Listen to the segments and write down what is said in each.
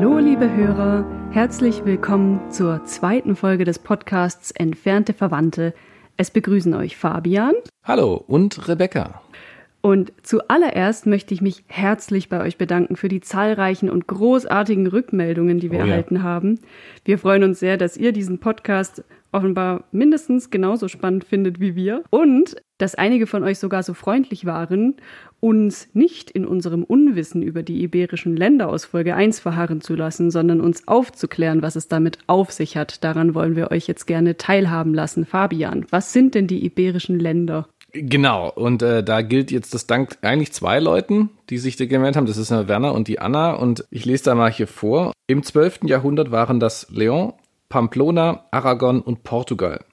Hallo, liebe Hörer, herzlich willkommen zur zweiten Folge des Podcasts Entfernte Verwandte. Es begrüßen euch Fabian. Hallo und Rebecca. Und zuallererst möchte ich mich herzlich bei euch bedanken für die zahlreichen und großartigen Rückmeldungen, die wir oh ja. erhalten haben. Wir freuen uns sehr, dass ihr diesen Podcast offenbar mindestens genauso spannend findet wie wir und dass einige von euch sogar so freundlich waren, uns nicht in unserem Unwissen über die iberischen Länder aus Folge 1 verharren zu lassen, sondern uns aufzuklären, was es damit auf sich hat. Daran wollen wir euch jetzt gerne teilhaben lassen. Fabian, was sind denn die iberischen Länder? Genau, und äh, da gilt jetzt das Dank eigentlich zwei Leuten, die sich da gemeldet haben. Das ist äh, Werner und die Anna. Und ich lese da mal hier vor. Im 12. Jahrhundert waren das Leon, Pamplona, Aragon und Portugal.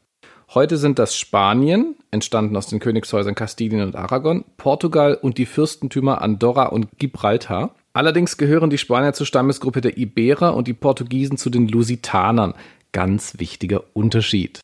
Heute sind das Spanien, entstanden aus den Königshäusern Kastilien und Aragon, Portugal und die Fürstentümer Andorra und Gibraltar. Allerdings gehören die Spanier zur Stammesgruppe der Iberer und die Portugiesen zu den Lusitanern. Ganz wichtiger Unterschied.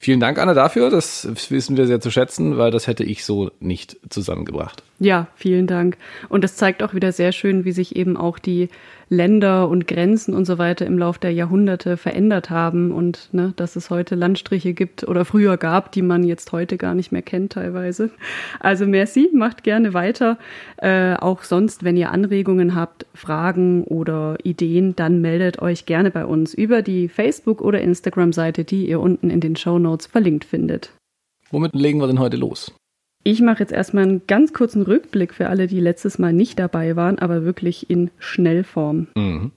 Vielen Dank, Anna, dafür. Das wissen wir sehr zu schätzen, weil das hätte ich so nicht zusammengebracht. Ja, vielen Dank. Und das zeigt auch wieder sehr schön, wie sich eben auch die Länder und Grenzen und so weiter im Laufe der Jahrhunderte verändert haben und ne, dass es heute Landstriche gibt oder früher gab, die man jetzt heute gar nicht mehr kennt teilweise. Also merci, macht gerne weiter. Äh, auch sonst, wenn ihr Anregungen habt, Fragen oder Ideen, dann meldet euch gerne bei uns über die Facebook- oder Instagram-Seite, die ihr unten in den Show Notes verlinkt findet. Womit legen wir denn heute los? Ich mache jetzt erstmal einen ganz kurzen Rückblick für alle, die letztes Mal nicht dabei waren, aber wirklich in Schnellform. Mhm.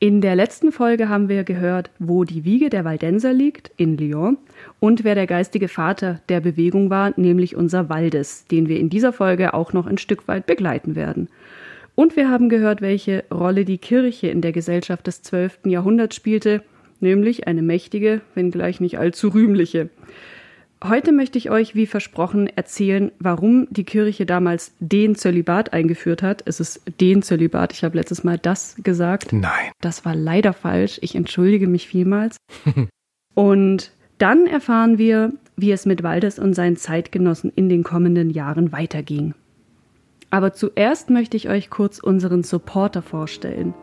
In der letzten Folge haben wir gehört, wo die Wiege der Waldenser liegt, in Lyon, und wer der geistige Vater der Bewegung war, nämlich unser Waldes, den wir in dieser Folge auch noch ein Stück weit begleiten werden. Und wir haben gehört, welche Rolle die Kirche in der Gesellschaft des 12. Jahrhunderts spielte, nämlich eine mächtige, wenngleich nicht allzu rühmliche. Heute möchte ich euch, wie versprochen, erzählen, warum die Kirche damals den Zölibat eingeführt hat. Es ist den Zölibat. Ich habe letztes Mal das gesagt. Nein. Das war leider falsch. Ich entschuldige mich vielmals. und dann erfahren wir, wie es mit Waldes und seinen Zeitgenossen in den kommenden Jahren weiterging. Aber zuerst möchte ich euch kurz unseren Supporter vorstellen.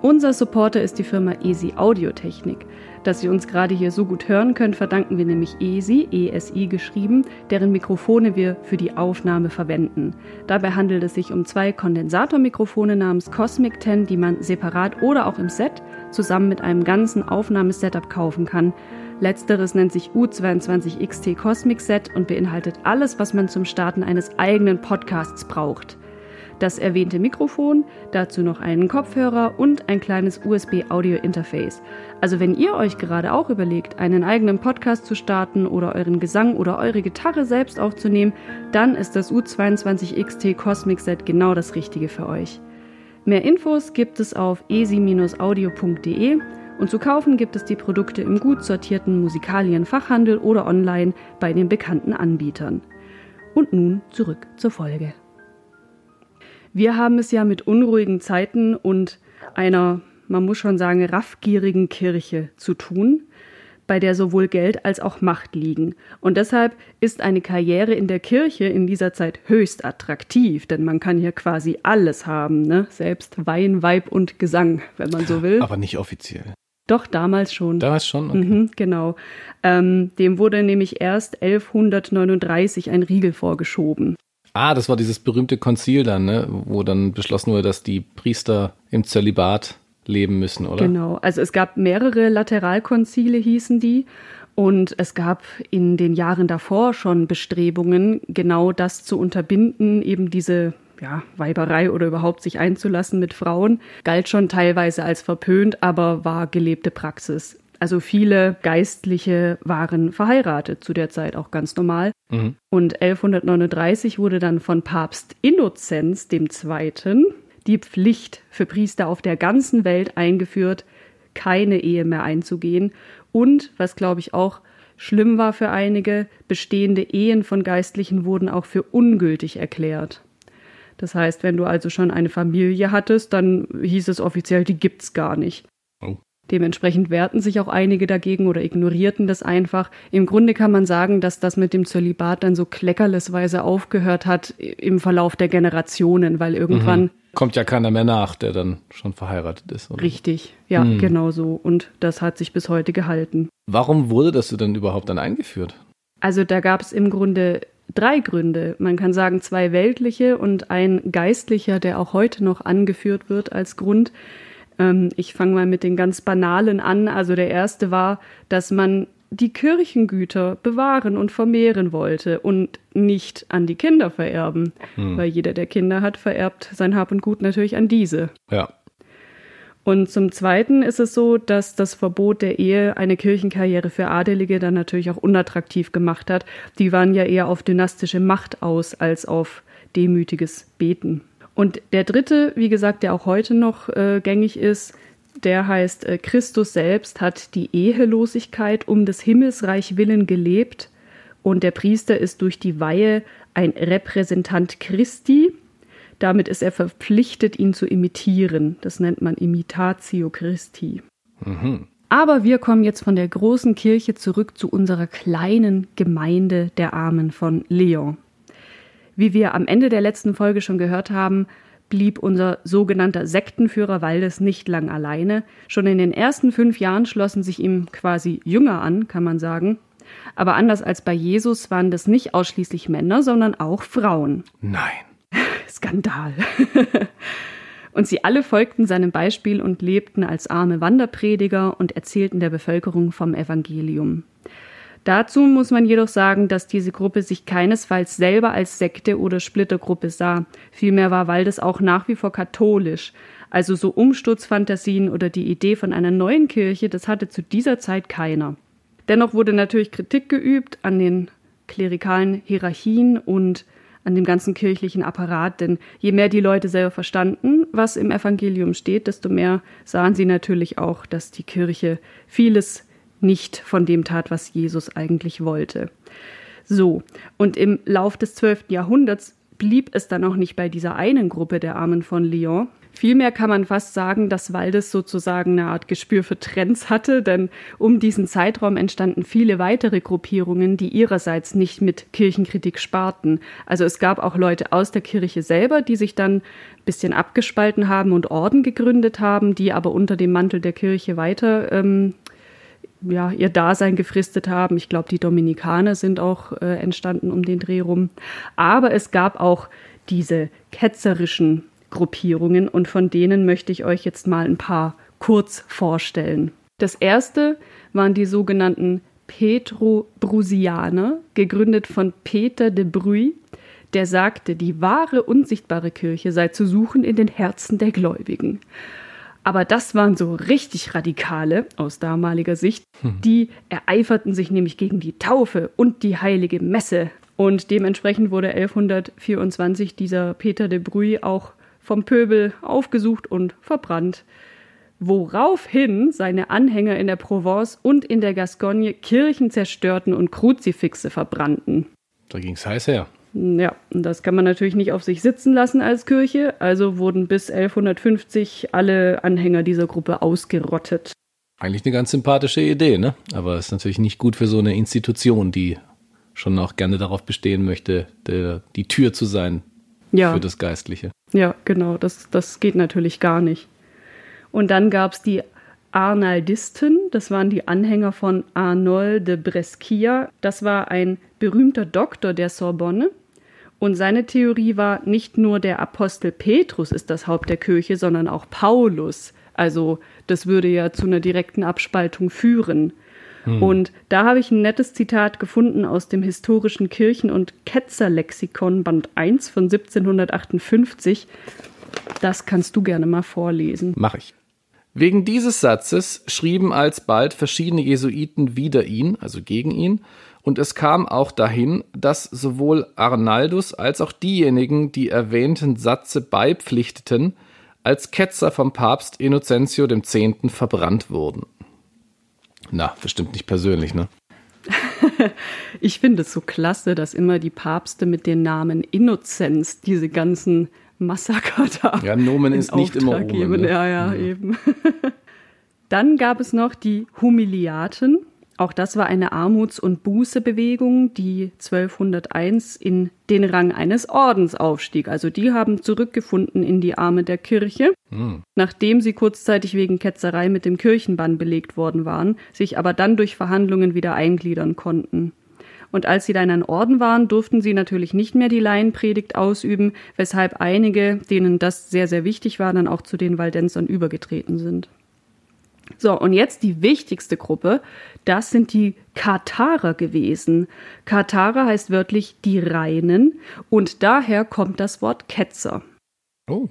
Unser Supporter ist die Firma Easy Audiotechnik. Dass Sie uns gerade hier so gut hören können, verdanken wir nämlich ESI, ESI geschrieben, deren Mikrofone wir für die Aufnahme verwenden. Dabei handelt es sich um zwei Kondensatormikrofone namens Cosmic 10, die man separat oder auch im Set zusammen mit einem ganzen Aufnahmesetup kaufen kann. Letzteres nennt sich U22XT Cosmic Set und beinhaltet alles, was man zum Starten eines eigenen Podcasts braucht das erwähnte Mikrofon, dazu noch einen Kopfhörer und ein kleines USB-Audio-Interface. Also wenn ihr euch gerade auch überlegt, einen eigenen Podcast zu starten oder euren Gesang oder eure Gitarre selbst aufzunehmen, dann ist das U22XT Cosmic Set genau das Richtige für euch. Mehr Infos gibt es auf esi-audio.de und zu kaufen gibt es die Produkte im gut sortierten Musikalienfachhandel oder online bei den bekannten Anbietern. Und nun zurück zur Folge. Wir haben es ja mit unruhigen Zeiten und einer, man muss schon sagen, raffgierigen Kirche zu tun, bei der sowohl Geld als auch Macht liegen. Und deshalb ist eine Karriere in der Kirche in dieser Zeit höchst attraktiv, denn man kann hier quasi alles haben, ne? selbst Wein, Weib und Gesang, wenn man so will. Aber nicht offiziell. Doch, damals schon. Damals schon? Okay. Mhm, genau. Ähm, dem wurde nämlich erst 1139 ein Riegel vorgeschoben. Ah, das war dieses berühmte Konzil dann, ne? wo dann beschlossen wurde, dass die Priester im Zölibat leben müssen, oder? Genau, also es gab mehrere Lateralkonzile, hießen die. Und es gab in den Jahren davor schon Bestrebungen, genau das zu unterbinden, eben diese ja, Weiberei oder überhaupt sich einzulassen mit Frauen, galt schon teilweise als verpönt, aber war gelebte Praxis. Also viele Geistliche waren verheiratet, zu der Zeit auch ganz normal. Mhm. Und 1139 wurde dann von Papst Innozenz II. die Pflicht für Priester auf der ganzen Welt eingeführt, keine Ehe mehr einzugehen. Und, was glaube ich auch schlimm war für einige, bestehende Ehen von Geistlichen wurden auch für ungültig erklärt. Das heißt, wenn du also schon eine Familie hattest, dann hieß es offiziell, die gibt's gar nicht. Oh. Dementsprechend wehrten sich auch einige dagegen oder ignorierten das einfach. Im Grunde kann man sagen, dass das mit dem Zölibat dann so kleckerlesweise aufgehört hat im Verlauf der Generationen, weil irgendwann mhm. Kommt ja keiner mehr nach, der dann schon verheiratet ist. Oder? Richtig, ja, hm. genau so. Und das hat sich bis heute gehalten. Warum wurde das denn überhaupt dann eingeführt? Also da gab es im Grunde drei Gründe. Man kann sagen zwei weltliche und ein geistlicher, der auch heute noch angeführt wird als Grund. Ähm, ich fange mal mit den ganz banalen an. Also der erste war, dass man die Kirchengüter bewahren und vermehren wollte und nicht an die Kinder vererben. Hm. Weil jeder, der Kinder hat, vererbt sein Hab und Gut natürlich an diese. Ja. Und zum Zweiten ist es so, dass das Verbot der Ehe eine Kirchenkarriere für Adelige dann natürlich auch unattraktiv gemacht hat. Die waren ja eher auf dynastische Macht aus als auf demütiges Beten. Und der dritte, wie gesagt, der auch heute noch äh, gängig ist, der heißt, äh, Christus selbst hat die Ehelosigkeit um des Himmelsreich willen gelebt und der Priester ist durch die Weihe ein Repräsentant Christi. Damit ist er verpflichtet, ihn zu imitieren. Das nennt man Imitatio Christi. Mhm. Aber wir kommen jetzt von der großen Kirche zurück zu unserer kleinen Gemeinde der Armen von Leon. Wie wir am Ende der letzten Folge schon gehört haben, blieb unser sogenannter Sektenführer Waldes nicht lang alleine. Schon in den ersten fünf Jahren schlossen sich ihm quasi Jünger an, kann man sagen. Aber anders als bei Jesus waren das nicht ausschließlich Männer, sondern auch Frauen. Nein. Skandal. und sie alle folgten seinem Beispiel und lebten als arme Wanderprediger und erzählten der Bevölkerung vom Evangelium. Dazu muss man jedoch sagen, dass diese Gruppe sich keinesfalls selber als Sekte oder Splittergruppe sah. Vielmehr war Waldes auch nach wie vor katholisch. Also so Umsturzfantasien oder die Idee von einer neuen Kirche, das hatte zu dieser Zeit keiner. Dennoch wurde natürlich Kritik geübt an den klerikalen Hierarchien und an dem ganzen kirchlichen Apparat, denn je mehr die Leute selber verstanden, was im Evangelium steht, desto mehr sahen sie natürlich auch, dass die Kirche vieles nicht von dem tat, was Jesus eigentlich wollte. So, und im Lauf des 12. Jahrhunderts blieb es dann auch nicht bei dieser einen Gruppe der Armen von Lyon. Vielmehr kann man fast sagen, dass Waldes sozusagen eine Art Gespür für Trends hatte, denn um diesen Zeitraum entstanden viele weitere Gruppierungen, die ihrerseits nicht mit Kirchenkritik sparten. Also es gab auch Leute aus der Kirche selber, die sich dann ein bisschen abgespalten haben und Orden gegründet haben, die aber unter dem Mantel der Kirche weiter ähm, ja, ihr Dasein gefristet haben. Ich glaube, die Dominikaner sind auch äh, entstanden um den Dreh rum. Aber es gab auch diese ketzerischen Gruppierungen und von denen möchte ich euch jetzt mal ein paar kurz vorstellen. Das erste waren die sogenannten Petrobrusianer, gegründet von Peter de Bruy, der sagte, die wahre unsichtbare Kirche sei zu suchen in den Herzen der Gläubigen. Aber das waren so richtig Radikale aus damaliger Sicht. Hm. Die ereiferten sich nämlich gegen die Taufe und die heilige Messe. Und dementsprechend wurde 1124 dieser Peter de Bruy auch vom Pöbel aufgesucht und verbrannt. Woraufhin seine Anhänger in der Provence und in der Gascogne Kirchen zerstörten und Kruzifixe verbrannten. Da ging es heiß her. Ja, und das kann man natürlich nicht auf sich sitzen lassen als Kirche, also wurden bis 1150 alle Anhänger dieser Gruppe ausgerottet. Eigentlich eine ganz sympathische Idee, ne? Aber ist natürlich nicht gut für so eine Institution, die schon auch gerne darauf bestehen möchte, der, die Tür zu sein ja. für das Geistliche. Ja, genau, das, das geht natürlich gar nicht. Und dann gab es die Arnaldisten, das waren die Anhänger von Arnold de Brescia. Das war ein berühmter Doktor der Sorbonne. Und seine Theorie war, nicht nur der Apostel Petrus ist das Haupt der Kirche, sondern auch Paulus. Also das würde ja zu einer direkten Abspaltung führen. Hm. Und da habe ich ein nettes Zitat gefunden aus dem historischen Kirchen- und Ketzerlexikon Band 1 von 1758. Das kannst du gerne mal vorlesen. Mach ich. Wegen dieses Satzes schrieben alsbald verschiedene Jesuiten wider ihn, also gegen ihn, und es kam auch dahin, dass sowohl Arnaldus als auch diejenigen, die erwähnten Satze beipflichteten, als Ketzer vom Papst Innocentio X. verbrannt wurden. Na, bestimmt nicht persönlich, ne? ich finde es so klasse, dass immer die Papste mit den Namen Innozenz diese ganzen Massaker da. Ja, Nomen ist nicht immer Omen. Ne? Ja, ja, ja, eben. Dann gab es noch die Humiliaten Auch das war eine Armuts- und Bußebewegung, die 1201 in den Rang eines Ordens aufstieg. Also die haben zurückgefunden in die Arme der Kirche, mhm. nachdem sie kurzzeitig wegen Ketzerei mit dem Kirchenbann belegt worden waren, sich aber dann durch Verhandlungen wieder eingliedern konnten. Und als sie dann ein Orden waren, durften sie natürlich nicht mehr die Laienpredigt ausüben, weshalb einige, denen das sehr, sehr wichtig war, dann auch zu den Waldensern übergetreten sind. So, und jetzt die wichtigste Gruppe, das sind die Katharer gewesen. Katharer heißt wörtlich die Reinen und daher kommt das Wort Ketzer. Oh.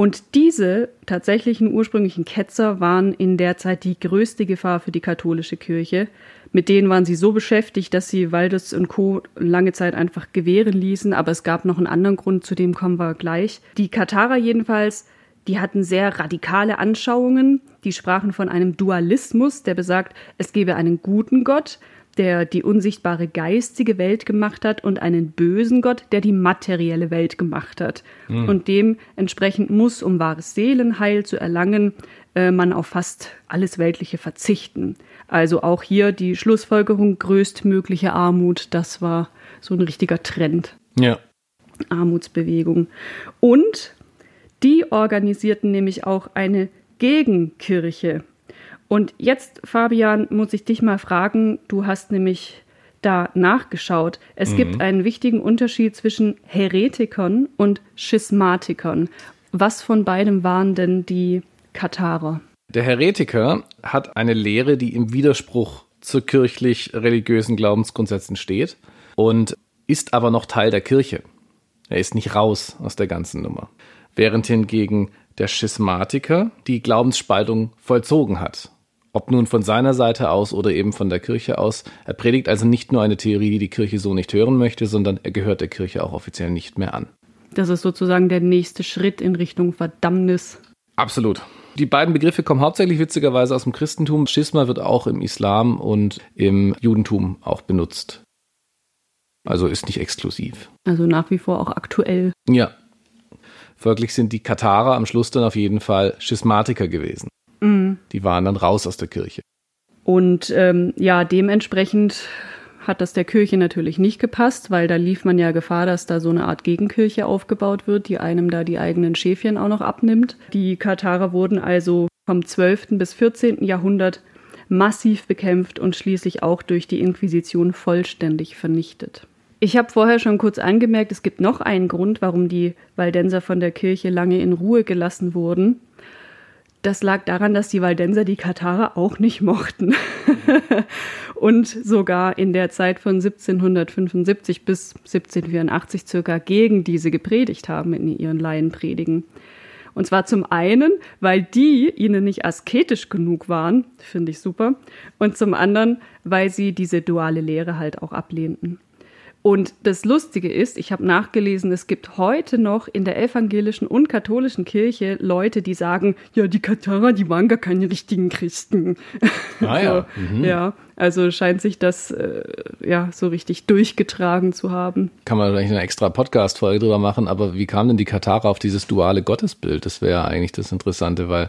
Und diese tatsächlichen ursprünglichen Ketzer waren in der Zeit die größte Gefahr für die katholische Kirche. Mit denen waren sie so beschäftigt, dass sie Waldes und Co. lange Zeit einfach gewähren ließen, aber es gab noch einen anderen Grund, zu dem kommen wir gleich. Die Katharer jedenfalls die hatten sehr radikale Anschauungen, die sprachen von einem Dualismus, der besagt, es gebe einen guten Gott, der die unsichtbare geistige Welt gemacht hat und einen bösen Gott, der die materielle Welt gemacht hat. Mhm. Und dementsprechend muss, um wahres Seelenheil zu erlangen, äh, man auf fast alles Weltliche verzichten. Also auch hier die Schlussfolgerung größtmögliche Armut, das war so ein richtiger Trend. Ja. Armutsbewegung. Und die organisierten nämlich auch eine Gegenkirche. Und jetzt, Fabian, muss ich dich mal fragen, du hast nämlich da nachgeschaut. Es mhm. gibt einen wichtigen Unterschied zwischen Heretikern und Schismatikern. Was von beidem waren denn die Katharer? Der Heretiker hat eine Lehre, die im Widerspruch zu kirchlich-religiösen Glaubensgrundsätzen steht und ist aber noch Teil der Kirche. Er ist nicht raus aus der ganzen Nummer während hingegen der Schismatiker die Glaubensspaltung vollzogen hat. Ob nun von seiner Seite aus oder eben von der Kirche aus. Er predigt also nicht nur eine Theorie, die die Kirche so nicht hören möchte, sondern er gehört der Kirche auch offiziell nicht mehr an. Das ist sozusagen der nächste Schritt in Richtung Verdammnis. Absolut. Die beiden Begriffe kommen hauptsächlich witzigerweise aus dem Christentum. Schisma wird auch im Islam und im Judentum auch benutzt. Also ist nicht exklusiv. Also nach wie vor auch aktuell. Ja, Folglich sind die Katharer am Schluss dann auf jeden Fall Schismatiker gewesen. Mhm. Die waren dann raus aus der Kirche. Und ähm, ja, dementsprechend hat das der Kirche natürlich nicht gepasst, weil da lief man ja Gefahr, dass da so eine Art Gegenkirche aufgebaut wird, die einem da die eigenen Schäfchen auch noch abnimmt. Die Katharer wurden also vom 12. bis 14. Jahrhundert massiv bekämpft und schließlich auch durch die Inquisition vollständig vernichtet. Ich habe vorher schon kurz angemerkt, es gibt noch einen Grund, warum die Waldenser von der Kirche lange in Ruhe gelassen wurden. Das lag daran, dass die Waldenser die Katharer auch nicht mochten. und sogar in der Zeit von 1775 bis 1784 circa gegen diese gepredigt haben in ihren Laienpredigen. Und zwar zum einen, weil die ihnen nicht asketisch genug waren, finde ich super, und zum anderen, weil sie diese duale Lehre halt auch ablehnten. Und das Lustige ist, ich habe nachgelesen, es gibt heute noch in der evangelischen und katholischen Kirche Leute, die sagen, ja, die Katharer, die waren gar keine richtigen Christen. Ah ja. Mhm. Ja, also scheint sich das äh, ja so richtig durchgetragen zu haben. Kann man vielleicht eine extra Podcast-Folge drüber machen, aber wie kam denn die Katharer auf dieses duale Gottesbild? Das wäre eigentlich das Interessante, weil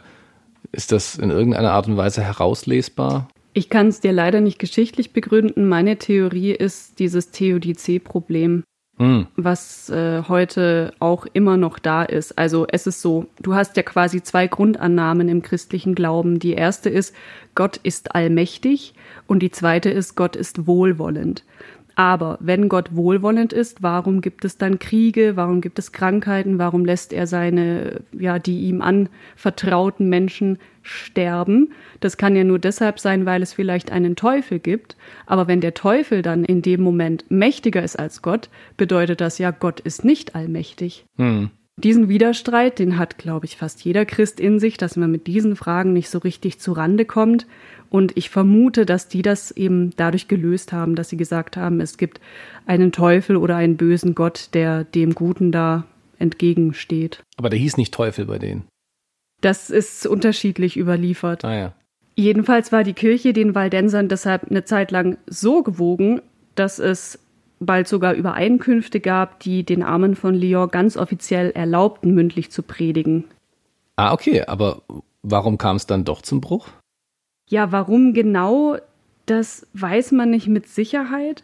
ist das in irgendeiner Art und Weise herauslesbar? Ich kann es dir leider nicht geschichtlich begründen. Meine Theorie ist dieses Theodizee-Problem, hm. was äh, heute auch immer noch da ist. Also es ist so, du hast ja quasi zwei Grundannahmen im christlichen Glauben. Die erste ist, Gott ist allmächtig und die zweite ist, Gott ist wohlwollend. Aber wenn Gott wohlwollend ist, warum gibt es dann Kriege? Warum gibt es Krankheiten? Warum lässt er seine, ja, die ihm anvertrauten Menschen sterben? Das kann ja nur deshalb sein, weil es vielleicht einen Teufel gibt. Aber wenn der Teufel dann in dem Moment mächtiger ist als Gott, bedeutet das ja, Gott ist nicht allmächtig. Hm. Diesen Widerstreit, den hat, glaube ich, fast jeder Christ in sich, dass man mit diesen Fragen nicht so richtig zu Rande kommt. Und ich vermute, dass die das eben dadurch gelöst haben, dass sie gesagt haben, es gibt einen Teufel oder einen bösen Gott, der dem Guten da entgegensteht. Aber der hieß nicht Teufel bei denen. Das ist unterschiedlich überliefert. Ah ja. Jedenfalls war die Kirche den Waldensern deshalb eine Zeit lang so gewogen, dass es bald sogar Übereinkünfte gab, die den Armen von Lyon ganz offiziell erlaubten, mündlich zu predigen. Ah, okay, aber warum kam es dann doch zum Bruch? Ja, warum genau? Das weiß man nicht mit Sicherheit.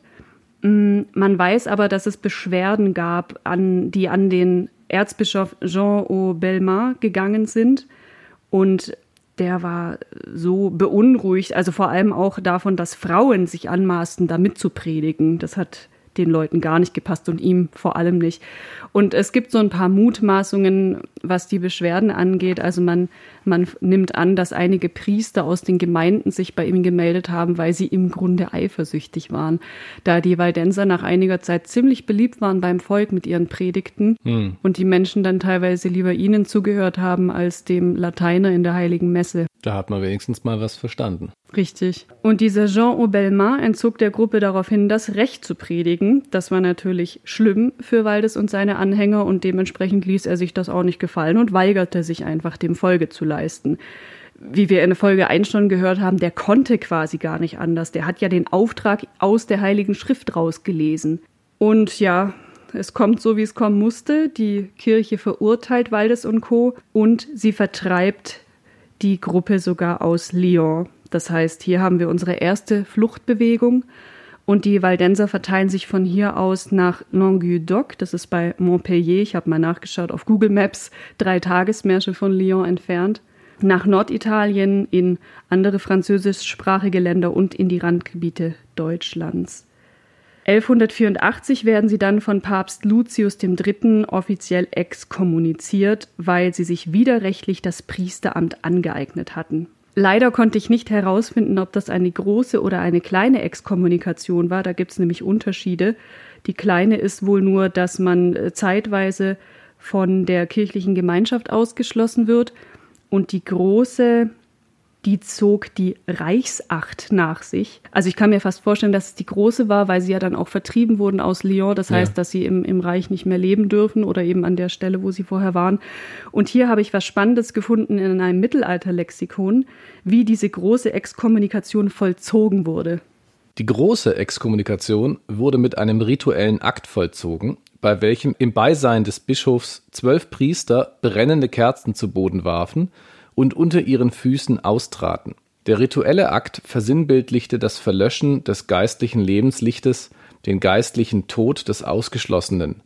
Mm, man weiß aber, dass es Beschwerden gab, an, die an den Erzbischof Jean au Belmar gegangen sind. Und der war so beunruhigt, also vor allem auch davon, dass Frauen sich anmaßen, da mitzupredigen. Das hat den Leuten gar nicht gepasst und ihm vor allem nicht. Und es gibt so ein paar Mutmaßungen, was die Beschwerden angeht. Also man, man nimmt an, dass einige Priester aus den Gemeinden sich bei ihm gemeldet haben, weil sie im Grunde eifersüchtig waren. Da die Waldenser nach einiger Zeit ziemlich beliebt waren beim Volk mit ihren Predigten hm. und die Menschen dann teilweise lieber ihnen zugehört haben als dem Lateiner in der heiligen Messe. Da hat man wenigstens mal was verstanden. Richtig. Und dieser Jean Aubelmar entzog der Gruppe daraufhin das Recht zu predigen. Das war natürlich schlimm für Waldes und seine Anhänger und dementsprechend ließ er sich das auch nicht gefallen und weigerte sich einfach, dem Folge zu leisten. Wie wir in Folge 1 schon gehört haben, der konnte quasi gar nicht anders. Der hat ja den Auftrag aus der Heiligen Schrift rausgelesen. Und ja, es kommt so, wie es kommen musste. Die Kirche verurteilt Waldes und Co. und sie vertreibt die Gruppe sogar aus Lyon. Das heißt, hier haben wir unsere erste Fluchtbewegung und die Waldenser verteilen sich von hier aus nach Languedoc, das ist bei Montpellier, ich habe mal nachgeschaut auf Google Maps, drei Tagesmärsche von Lyon entfernt, nach Norditalien, in andere französischsprachige Länder und in die Randgebiete Deutschlands. 1184 werden sie dann von Papst Lucius III. offiziell exkommuniziert, weil sie sich widerrechtlich das Priesteramt angeeignet hatten. Leider konnte ich nicht herausfinden, ob das eine große oder eine kleine Exkommunikation war. Da gibt es nämlich Unterschiede. Die kleine ist wohl nur, dass man äh, zeitweise von der kirchlichen Gemeinschaft ausgeschlossen wird. Und die große die zog die Reichsacht nach sich. Also ich kann mir fast vorstellen, dass es die große war, weil sie ja dann auch vertrieben wurden aus Lyon. Das heißt, ja. dass sie im, im Reich nicht mehr leben dürfen oder eben an der Stelle, wo sie vorher waren. Und hier habe ich was Spannendes gefunden in einem Mittelalterlexikon, wie diese große Exkommunikation vollzogen wurde. Die große Exkommunikation wurde mit einem rituellen Akt vollzogen, bei welchem im Beisein des Bischofs zwölf Priester brennende Kerzen zu Boden warfen und unter ihren Füßen austraten. Der rituelle Akt versinnbildlichte das Verlöschen des geistlichen Lebenslichtes, den geistlichen Tod des Ausgeschlossenen.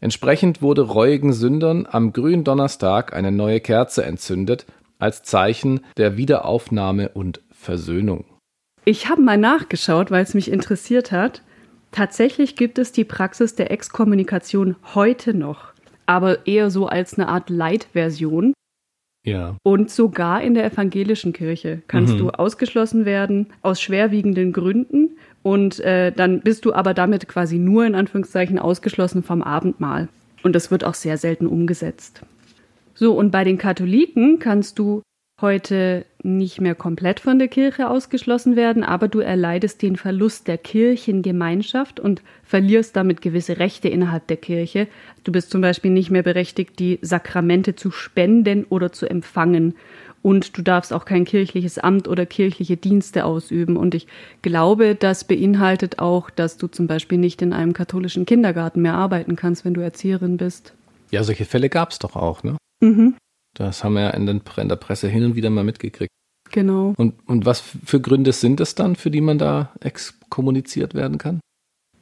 Entsprechend wurde reuigen Sündern am Gründonnerstag eine neue Kerze entzündet, als Zeichen der Wiederaufnahme und Versöhnung. Ich habe mal nachgeschaut, weil es mich interessiert hat. Tatsächlich gibt es die Praxis der Exkommunikation heute noch, aber eher so als eine Art Light-Version. Ja. Und sogar in der evangelischen Kirche kannst mhm. du ausgeschlossen werden aus schwerwiegenden Gründen und äh, dann bist du aber damit quasi nur in Anführungszeichen ausgeschlossen vom Abendmahl. Und das wird auch sehr selten umgesetzt. So, und bei den Katholiken kannst du heute nicht mehr komplett von der Kirche ausgeschlossen werden, aber du erleidest den Verlust der Kirchengemeinschaft und verlierst damit gewisse Rechte innerhalb der Kirche. Du bist zum Beispiel nicht mehr berechtigt, die Sakramente zu spenden oder zu empfangen. Und du darfst auch kein kirchliches Amt oder kirchliche Dienste ausüben. Und ich glaube, das beinhaltet auch, dass du zum Beispiel nicht in einem katholischen Kindergarten mehr arbeiten kannst, wenn du Erzieherin bist. Ja, solche Fälle gab es doch auch, ne? Mhm. Das haben wir ja in, den, in der Presse hin und wieder mal mitgekriegt. Genau. Und, und was für Gründe sind es dann, für die man da exkommuniziert werden kann?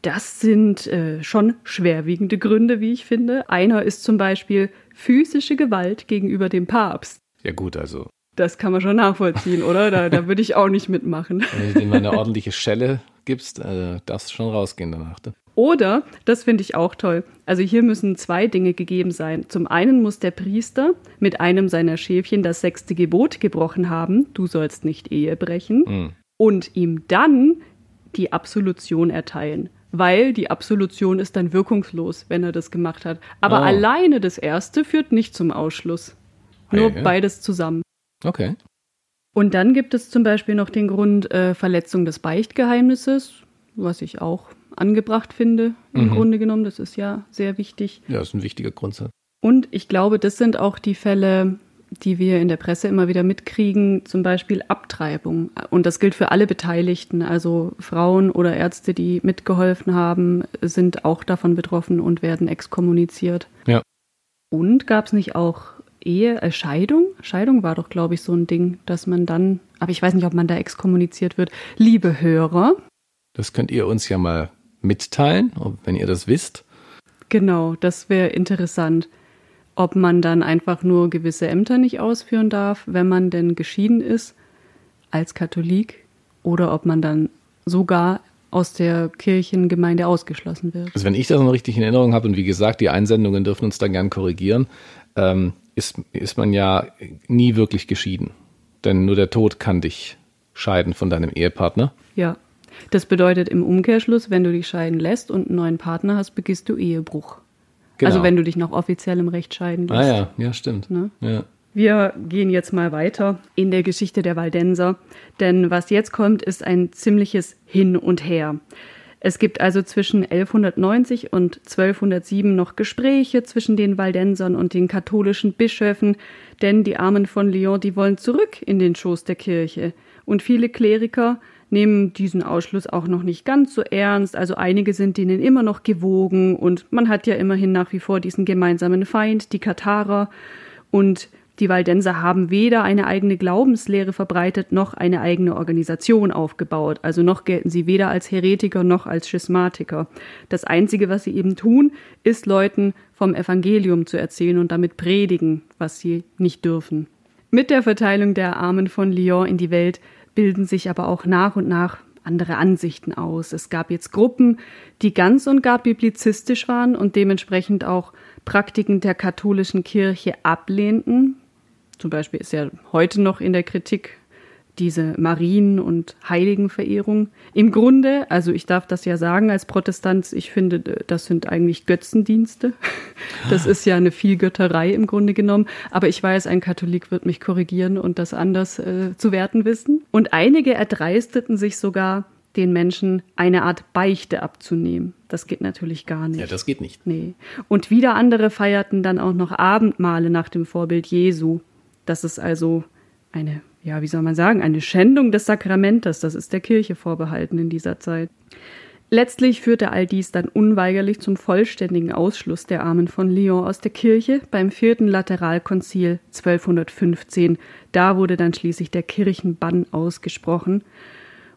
Das sind äh, schon schwerwiegende Gründe, wie ich finde. Einer ist zum Beispiel physische Gewalt gegenüber dem Papst. Ja gut, also. Das kann man schon nachvollziehen, oder? Da, da würde ich auch nicht mitmachen. Wenn dir mal eine ordentliche Schelle gibst, äh, darfst schon rausgehen danach. Ne? Oder, das finde ich auch toll, also hier müssen zwei Dinge gegeben sein. Zum einen muss der Priester mit einem seiner Schäfchen das sechste Gebot gebrochen haben, du sollst nicht Ehe brechen, mhm. und ihm dann die Absolution erteilen. Weil die Absolution ist dann wirkungslos, wenn er das gemacht hat. Aber oh. alleine das erste führt nicht zum Ausschluss. Nur hey, beides zusammen. Okay. Und dann gibt es zum Beispiel noch den Grund äh, Verletzung des Beichtgeheimnisses, was ich auch angebracht finde, im mhm. Grunde genommen. Das ist ja sehr wichtig. Ja, das ist ein wichtiger Grundsatz. Und ich glaube, das sind auch die Fälle, die wir in der Presse immer wieder mitkriegen, zum Beispiel Abtreibung. Und das gilt für alle Beteiligten. Also Frauen oder Ärzte, die mitgeholfen haben, sind auch davon betroffen und werden exkommuniziert. Ja. Und gab es nicht auch Ehe, äh, Scheidung? Scheidung war doch, glaube ich, so ein Ding, dass man dann, aber ich weiß nicht, ob man da exkommuniziert wird. Liebe Hörer. Das könnt ihr uns ja mal mitteilen, wenn ihr das wisst. Genau, das wäre interessant. Ob man dann einfach nur gewisse Ämter nicht ausführen darf, wenn man denn geschieden ist als Katholik, oder ob man dann sogar aus der Kirchengemeinde ausgeschlossen wird. Also wenn ich das noch richtig in Erinnerung habe, und wie gesagt, die Einsendungen dürfen uns dann gern korrigieren, ähm, ist, ist man ja nie wirklich geschieden. Denn nur der Tod kann dich scheiden von deinem Ehepartner. Ja. Das bedeutet im Umkehrschluss, wenn du dich scheiden lässt und einen neuen Partner hast, begehst du Ehebruch. Genau. Also wenn du dich noch offiziell im Recht scheiden lässt. Ah ja, ja, stimmt. Ne? Ja. Wir gehen jetzt mal weiter in der Geschichte der Waldenser, denn was jetzt kommt, ist ein ziemliches Hin und Her. Es gibt also zwischen 1190 und 1207 noch Gespräche zwischen den Waldensern und den katholischen Bischöfen, denn die Armen von Lyon, die wollen zurück in den Schoß der Kirche. Und viele Kleriker nehmen diesen Ausschluss auch noch nicht ganz so ernst. Also einige sind denen immer noch gewogen und man hat ja immerhin nach wie vor diesen gemeinsamen Feind, die Katharer. Und die Waldenser haben weder eine eigene Glaubenslehre verbreitet noch eine eigene Organisation aufgebaut. Also noch gelten sie weder als Heretiker noch als Schismatiker. Das Einzige, was sie eben tun, ist Leuten vom Evangelium zu erzählen und damit predigen, was sie nicht dürfen. Mit der Verteilung der Armen von Lyon in die Welt bilden sich aber auch nach und nach andere Ansichten aus. Es gab jetzt Gruppen, die ganz und gar biblizistisch waren und dementsprechend auch Praktiken der katholischen Kirche ablehnten, zum Beispiel ist ja heute noch in der Kritik diese Marien- und Heiligenverehrung. Im Grunde, also ich darf das ja sagen als Protestant, ich finde, das sind eigentlich Götzendienste. Das ist ja eine Vielgötterei im Grunde genommen. Aber ich weiß, ein Katholik wird mich korrigieren und das anders äh, zu werten wissen. Und einige erdreisteten sich sogar, den Menschen eine Art Beichte abzunehmen. Das geht natürlich gar nicht. Ja, das geht nicht. Nee. Und wieder andere feierten dann auch noch Abendmahle nach dem Vorbild Jesu. Das ist also eine, ja, wie soll man sagen, eine Schändung des Sakramentes. Das ist der Kirche vorbehalten in dieser Zeit. Letztlich führte all dies dann unweigerlich zum vollständigen Ausschluss der Armen von Lyon aus der Kirche beim vierten Lateralkonzil 1215. Da wurde dann schließlich der Kirchenbann ausgesprochen.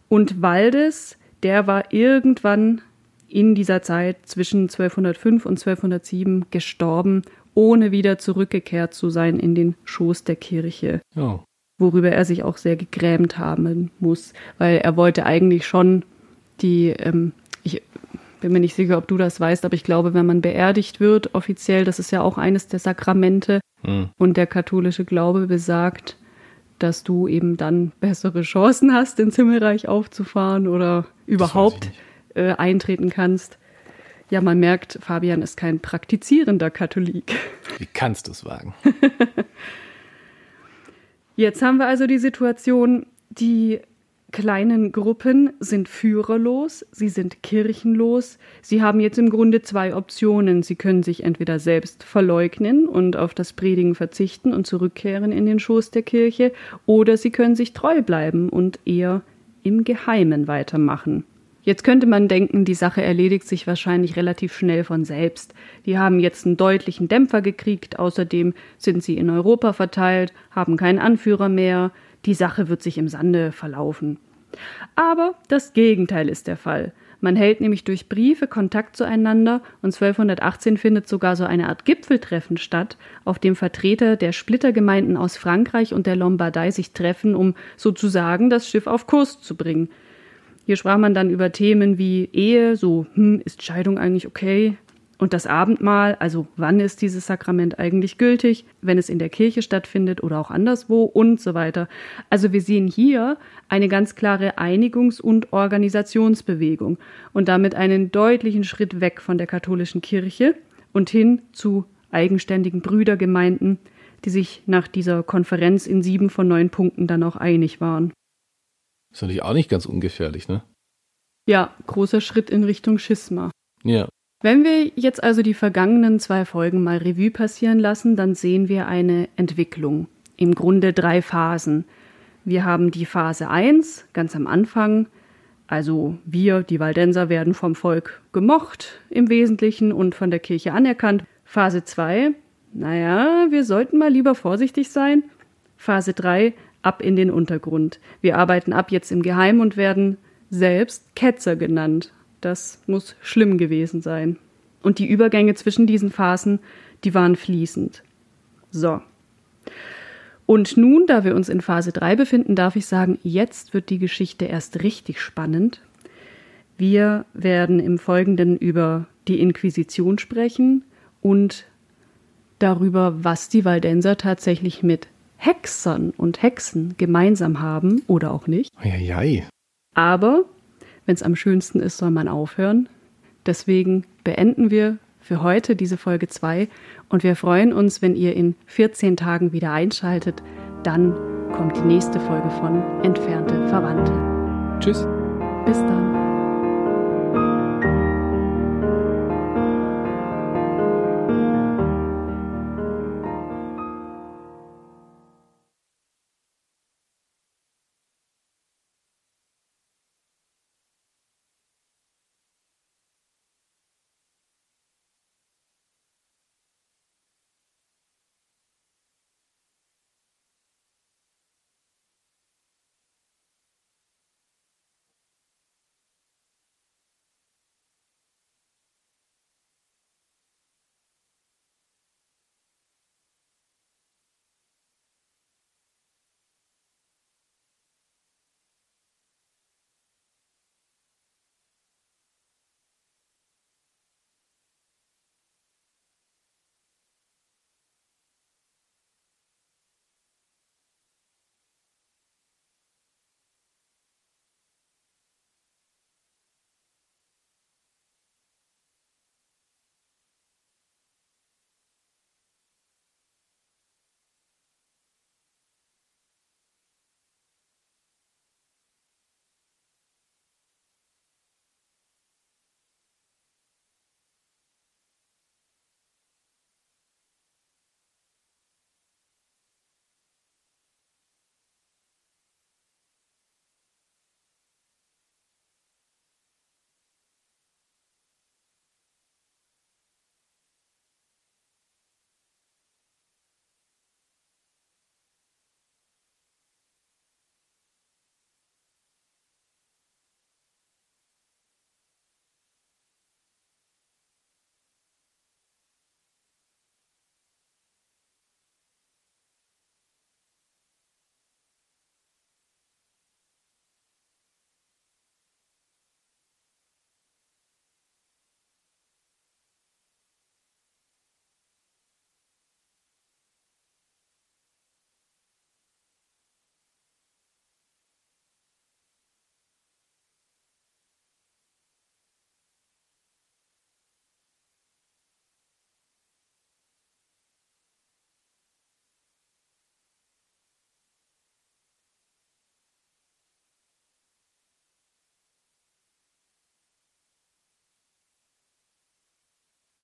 Und Waldes, der war irgendwann in dieser Zeit zwischen 1205 und 1207 gestorben ohne wieder zurückgekehrt zu sein in den Schoß der Kirche. Oh. Worüber er sich auch sehr gegrämt haben muss, weil er wollte eigentlich schon die, ähm, ich bin mir nicht sicher, ob du das weißt, aber ich glaube, wenn man beerdigt wird, offiziell, das ist ja auch eines der Sakramente, hm. und der katholische Glaube besagt, dass du eben dann bessere Chancen hast, ins Himmelreich aufzufahren oder überhaupt äh, eintreten kannst. Ja, man merkt, Fabian ist kein praktizierender Katholik. Wie kannst du es wagen? Jetzt haben wir also die Situation, die kleinen Gruppen sind führerlos, sie sind kirchenlos. Sie haben jetzt im Grunde zwei Optionen. Sie können sich entweder selbst verleugnen und auf das Predigen verzichten und zurückkehren in den Schoß der Kirche, oder sie können sich treu bleiben und eher im Geheimen weitermachen. Jetzt könnte man denken, die Sache erledigt sich wahrscheinlich relativ schnell von selbst. Die haben jetzt einen deutlichen Dämpfer gekriegt, außerdem sind sie in Europa verteilt, haben keinen Anführer mehr, die Sache wird sich im Sande verlaufen. Aber das Gegenteil ist der Fall. Man hält nämlich durch Briefe Kontakt zueinander und 1218 findet sogar so eine Art Gipfeltreffen statt, auf dem Vertreter der Splittergemeinden aus Frankreich und der Lombardei sich treffen, um sozusagen das Schiff auf Kurs zu bringen. Hier sprach man dann über Themen wie Ehe, so, hm, ist Scheidung eigentlich okay? Und das Abendmahl, also wann ist dieses Sakrament eigentlich gültig, wenn es in der Kirche stattfindet oder auch anderswo und so weiter. Also wir sehen hier eine ganz klare Einigungs- und Organisationsbewegung und damit einen deutlichen Schritt weg von der katholischen Kirche und hin zu eigenständigen Brüdergemeinden, die sich nach dieser Konferenz in sieben von neun Punkten dann auch einig waren. Ist natürlich auch nicht ganz ungefährlich, ne? Ja, großer Schritt in Richtung Schisma. Ja. Wenn wir jetzt also die vergangenen zwei Folgen mal Revue passieren lassen, dann sehen wir eine Entwicklung. Im Grunde drei Phasen. Wir haben die Phase 1, ganz am Anfang. Also wir, die Waldenser, werden vom Volk gemocht im Wesentlichen und von der Kirche anerkannt. Phase 2, naja, wir sollten mal lieber vorsichtig sein. Phase 3, ab in den Untergrund. Wir arbeiten ab jetzt im Geheim und werden selbst Ketzer genannt. Das muss schlimm gewesen sein. Und die Übergänge zwischen diesen Phasen, die waren fließend. So. Und nun, da wir uns in Phase 3 befinden, darf ich sagen, jetzt wird die Geschichte erst richtig spannend. Wir werden im Folgenden über die Inquisition sprechen und darüber, was die Waldenser tatsächlich mit Hexern und Hexen gemeinsam haben oder auch nicht. Eieiei. Aber wenn es am schönsten ist, soll man aufhören. Deswegen beenden wir für heute diese Folge 2 und wir freuen uns, wenn ihr in 14 Tagen wieder einschaltet. Dann kommt die nächste Folge von Entfernte Verwandte. Tschüss. Bis dann.